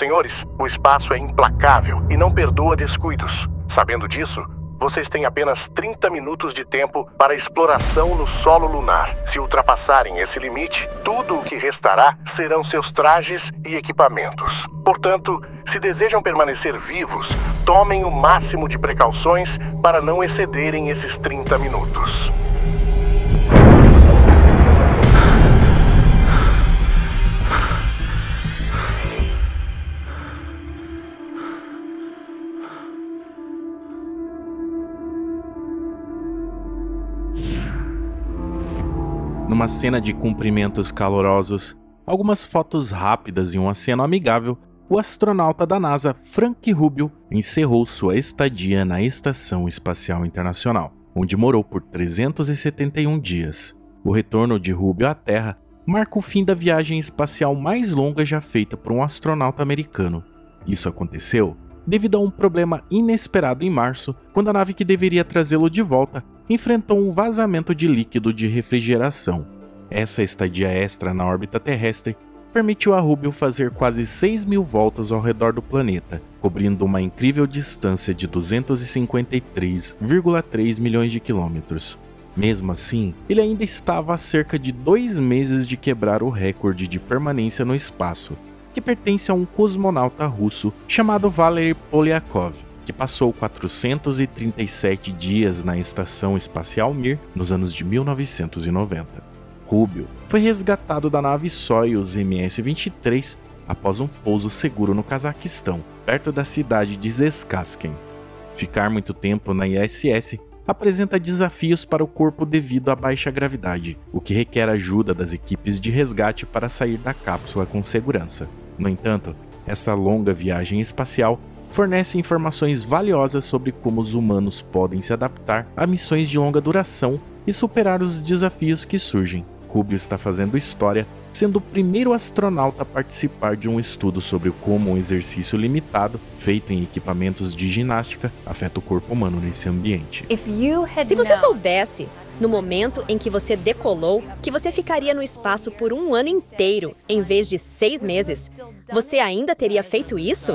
Senhores, o espaço é implacável e não perdoa descuidos. Sabendo disso, vocês têm apenas 30 minutos de tempo para exploração no solo lunar. Se ultrapassarem esse limite, tudo o que restará serão seus trajes e equipamentos. Portanto, se desejam permanecer vivos, tomem o máximo de precauções para não excederem esses 30 minutos. Numa cena de cumprimentos calorosos, algumas fotos rápidas e um aceno amigável, o astronauta da NASA, Frank Rubio, encerrou sua estadia na Estação Espacial Internacional, onde morou por 371 dias. O retorno de Rubio à Terra marca o fim da viagem espacial mais longa já feita por um astronauta americano. Isso aconteceu devido a um problema inesperado em março, quando a nave que deveria trazê-lo de volta enfrentou um vazamento de líquido de refrigeração. Essa estadia extra na órbita terrestre permitiu a Rubio fazer quase 6 mil voltas ao redor do planeta, cobrindo uma incrível distância de 253,3 milhões de quilômetros. Mesmo assim, ele ainda estava a cerca de dois meses de quebrar o recorde de permanência no espaço, que pertence a um cosmonauta russo chamado Valery Polyakov que passou 437 dias na Estação Espacial Mir nos anos de 1990. Rubio foi resgatado da nave Soyuz MS-23 após um pouso seguro no Cazaquistão, perto da cidade de Zeskasken. Ficar muito tempo na ISS apresenta desafios para o corpo devido à baixa gravidade, o que requer ajuda das equipes de resgate para sair da cápsula com segurança. No entanto, essa longa viagem espacial fornece informações valiosas sobre como os humanos podem se adaptar a missões de longa duração e superar os desafios que surgem. Rubio está fazendo história, sendo o primeiro astronauta a participar de um estudo sobre como um exercício limitado, feito em equipamentos de ginástica, afeta o corpo humano nesse ambiente. Se você soubesse no momento em que você decolou, que você ficaria no espaço por um ano inteiro, em vez de seis meses. Você ainda teria feito isso?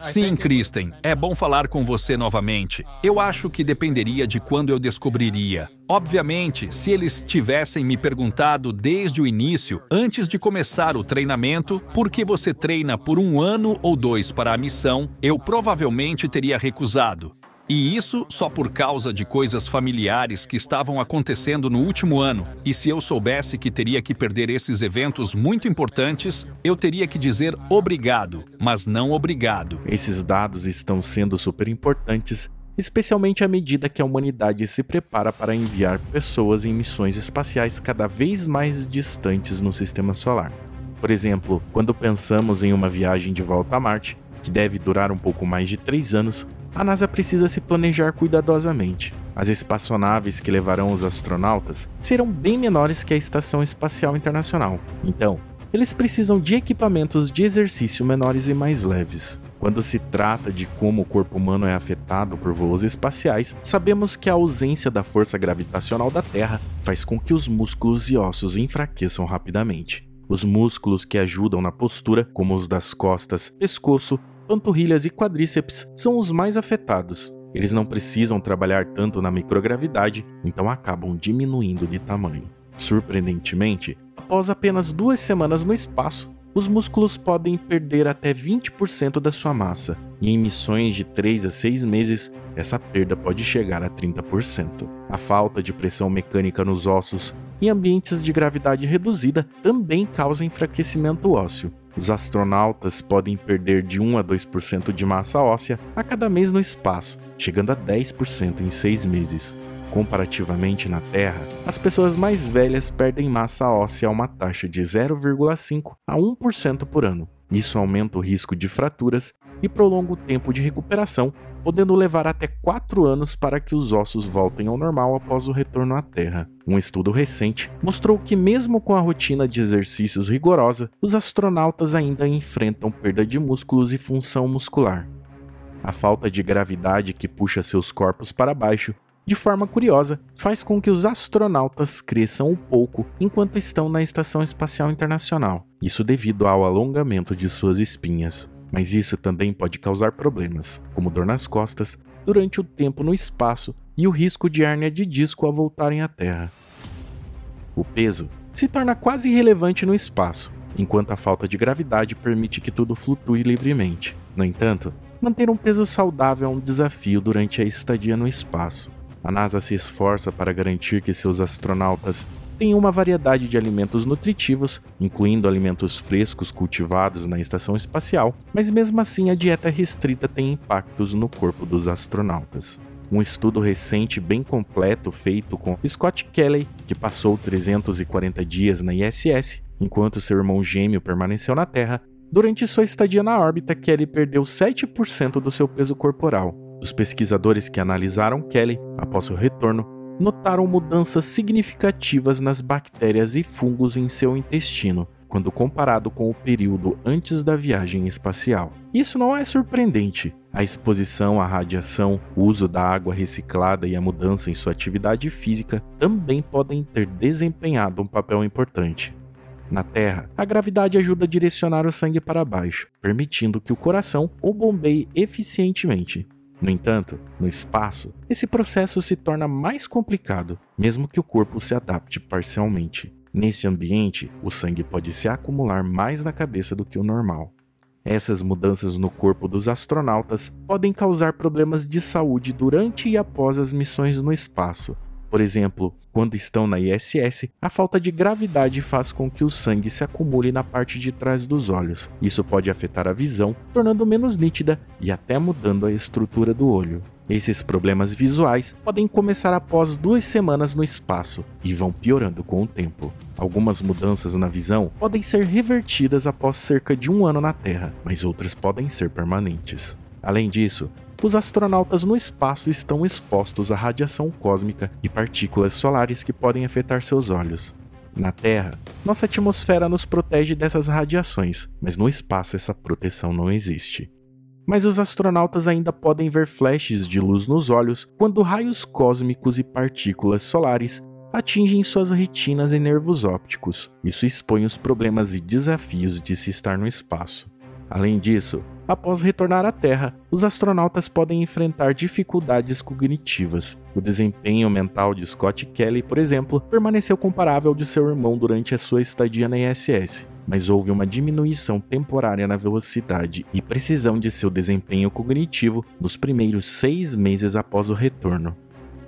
Sim, Kristen. É bom falar com você novamente. Eu acho que dependeria de quando eu descobriria. Obviamente, se eles tivessem me perguntado desde o início, antes de começar o treinamento, por que você treina por um ano ou dois para a missão, eu provavelmente teria recusado. E isso só por causa de coisas familiares que estavam acontecendo no último ano. E se eu soubesse que teria que perder esses eventos muito importantes, eu teria que dizer obrigado, mas não obrigado. Esses dados estão sendo super importantes, especialmente à medida que a humanidade se prepara para enviar pessoas em missões espaciais cada vez mais distantes no sistema solar. Por exemplo, quando pensamos em uma viagem de volta a Marte, que deve durar um pouco mais de três anos, a NASA precisa se planejar cuidadosamente. As espaçonaves que levarão os astronautas serão bem menores que a Estação Espacial Internacional, então, eles precisam de equipamentos de exercício menores e mais leves. Quando se trata de como o corpo humano é afetado por voos espaciais, sabemos que a ausência da força gravitacional da Terra faz com que os músculos e ossos enfraqueçam rapidamente. Os músculos que ajudam na postura, como os das costas, pescoço panturrilhas e quadríceps são os mais afetados. Eles não precisam trabalhar tanto na microgravidade, então acabam diminuindo de tamanho. Surpreendentemente, após apenas duas semanas no espaço, os músculos podem perder até 20% da sua massa, e em missões de 3 a 6 meses, essa perda pode chegar a 30%. A falta de pressão mecânica nos ossos em ambientes de gravidade reduzida também causa enfraquecimento ósseo, os astronautas podem perder de 1 a 2% de massa óssea a cada mês no espaço, chegando a 10% em seis meses. Comparativamente na Terra, as pessoas mais velhas perdem massa óssea a uma taxa de 0,5 a 1% por ano. Isso aumenta o risco de fraturas e prolonga o tempo de recuperação, podendo levar até 4 anos para que os ossos voltem ao normal após o retorno à Terra. Um estudo recente mostrou que, mesmo com a rotina de exercícios rigorosa, os astronautas ainda enfrentam perda de músculos e função muscular. A falta de gravidade que puxa seus corpos para baixo de forma curiosa, faz com que os astronautas cresçam um pouco enquanto estão na Estação Espacial Internacional, isso devido ao alongamento de suas espinhas. Mas isso também pode causar problemas, como dor nas costas, durante o tempo no espaço e o risco de hérnia de disco ao voltarem à Terra. O peso se torna quase irrelevante no espaço, enquanto a falta de gravidade permite que tudo flutue livremente. No entanto, manter um peso saudável é um desafio durante a estadia no espaço. A NASA se esforça para garantir que seus astronautas tenham uma variedade de alimentos nutritivos, incluindo alimentos frescos cultivados na estação espacial, mas mesmo assim a dieta restrita tem impactos no corpo dos astronautas. Um estudo recente bem completo feito com Scott Kelly, que passou 340 dias na ISS, enquanto seu irmão gêmeo permaneceu na Terra, durante sua estadia na órbita, Kelly perdeu 7% do seu peso corporal. Os pesquisadores que analisaram Kelly após o retorno notaram mudanças significativas nas bactérias e fungos em seu intestino, quando comparado com o período antes da viagem espacial. Isso não é surpreendente. A exposição à radiação, o uso da água reciclada e a mudança em sua atividade física também podem ter desempenhado um papel importante. Na Terra, a gravidade ajuda a direcionar o sangue para baixo, permitindo que o coração o bombeie eficientemente. No entanto, no espaço, esse processo se torna mais complicado, mesmo que o corpo se adapte parcialmente. Nesse ambiente, o sangue pode se acumular mais na cabeça do que o normal. Essas mudanças no corpo dos astronautas podem causar problemas de saúde durante e após as missões no espaço, por exemplo, quando estão na ISS, a falta de gravidade faz com que o sangue se acumule na parte de trás dos olhos. Isso pode afetar a visão, tornando menos nítida e até mudando a estrutura do olho. Esses problemas visuais podem começar após duas semanas no espaço e vão piorando com o tempo. Algumas mudanças na visão podem ser revertidas após cerca de um ano na Terra, mas outras podem ser permanentes. Além disso, os astronautas no espaço estão expostos à radiação cósmica e partículas solares que podem afetar seus olhos. Na Terra, nossa atmosfera nos protege dessas radiações, mas no espaço essa proteção não existe. Mas os astronautas ainda podem ver flashes de luz nos olhos quando raios cósmicos e partículas solares atingem suas retinas e nervos ópticos. Isso expõe os problemas e desafios de se estar no espaço. Além disso, após retornar à Terra, os astronautas podem enfrentar dificuldades cognitivas. O desempenho mental de Scott Kelly, por exemplo, permaneceu comparável de seu irmão durante a sua estadia na ISS, mas houve uma diminuição temporária na velocidade e precisão de seu desempenho cognitivo nos primeiros seis meses após o retorno.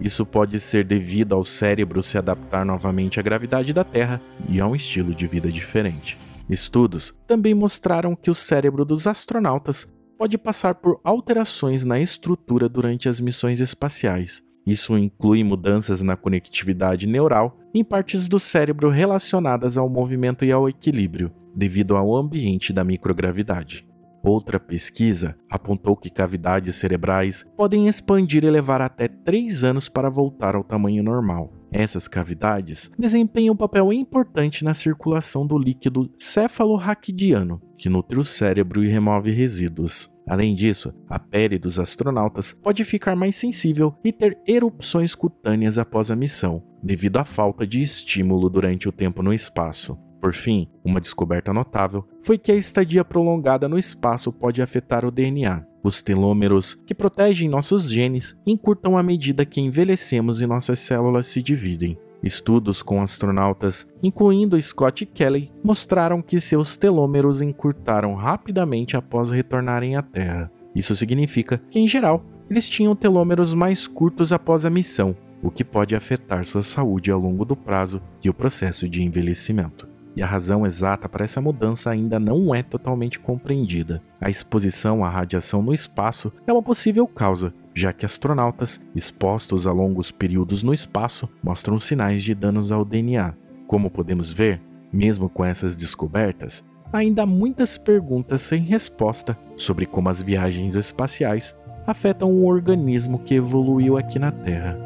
Isso pode ser devido ao cérebro se adaptar novamente à gravidade da Terra e a um estilo de vida diferente. Estudos também mostraram que o cérebro dos astronautas pode passar por alterações na estrutura durante as missões espaciais. Isso inclui mudanças na conectividade neural em partes do cérebro relacionadas ao movimento e ao equilíbrio, devido ao ambiente da microgravidade. Outra pesquisa apontou que cavidades cerebrais podem expandir e levar até 3 anos para voltar ao tamanho normal. Essas cavidades desempenham um papel importante na circulação do líquido cefalorraquidiano, que nutre o cérebro e remove resíduos. Além disso, a pele dos astronautas pode ficar mais sensível e ter erupções cutâneas após a missão, devido à falta de estímulo durante o tempo no espaço. Por fim, uma descoberta notável foi que a estadia prolongada no espaço pode afetar o DNA, os telômeros, que protegem nossos genes, encurtam à medida que envelhecemos e nossas células se dividem. Estudos com astronautas, incluindo Scott Kelly, mostraram que seus telômeros encurtaram rapidamente após retornarem à Terra. Isso significa que, em geral, eles tinham telômeros mais curtos após a missão, o que pode afetar sua saúde ao longo do prazo e o processo de envelhecimento e a razão exata para essa mudança ainda não é totalmente compreendida. A exposição à radiação no espaço é uma possível causa, já que astronautas expostos a longos períodos no espaço mostram sinais de danos ao DNA. Como podemos ver, mesmo com essas descobertas, ainda há muitas perguntas sem resposta sobre como as viagens espaciais afetam o organismo que evoluiu aqui na Terra.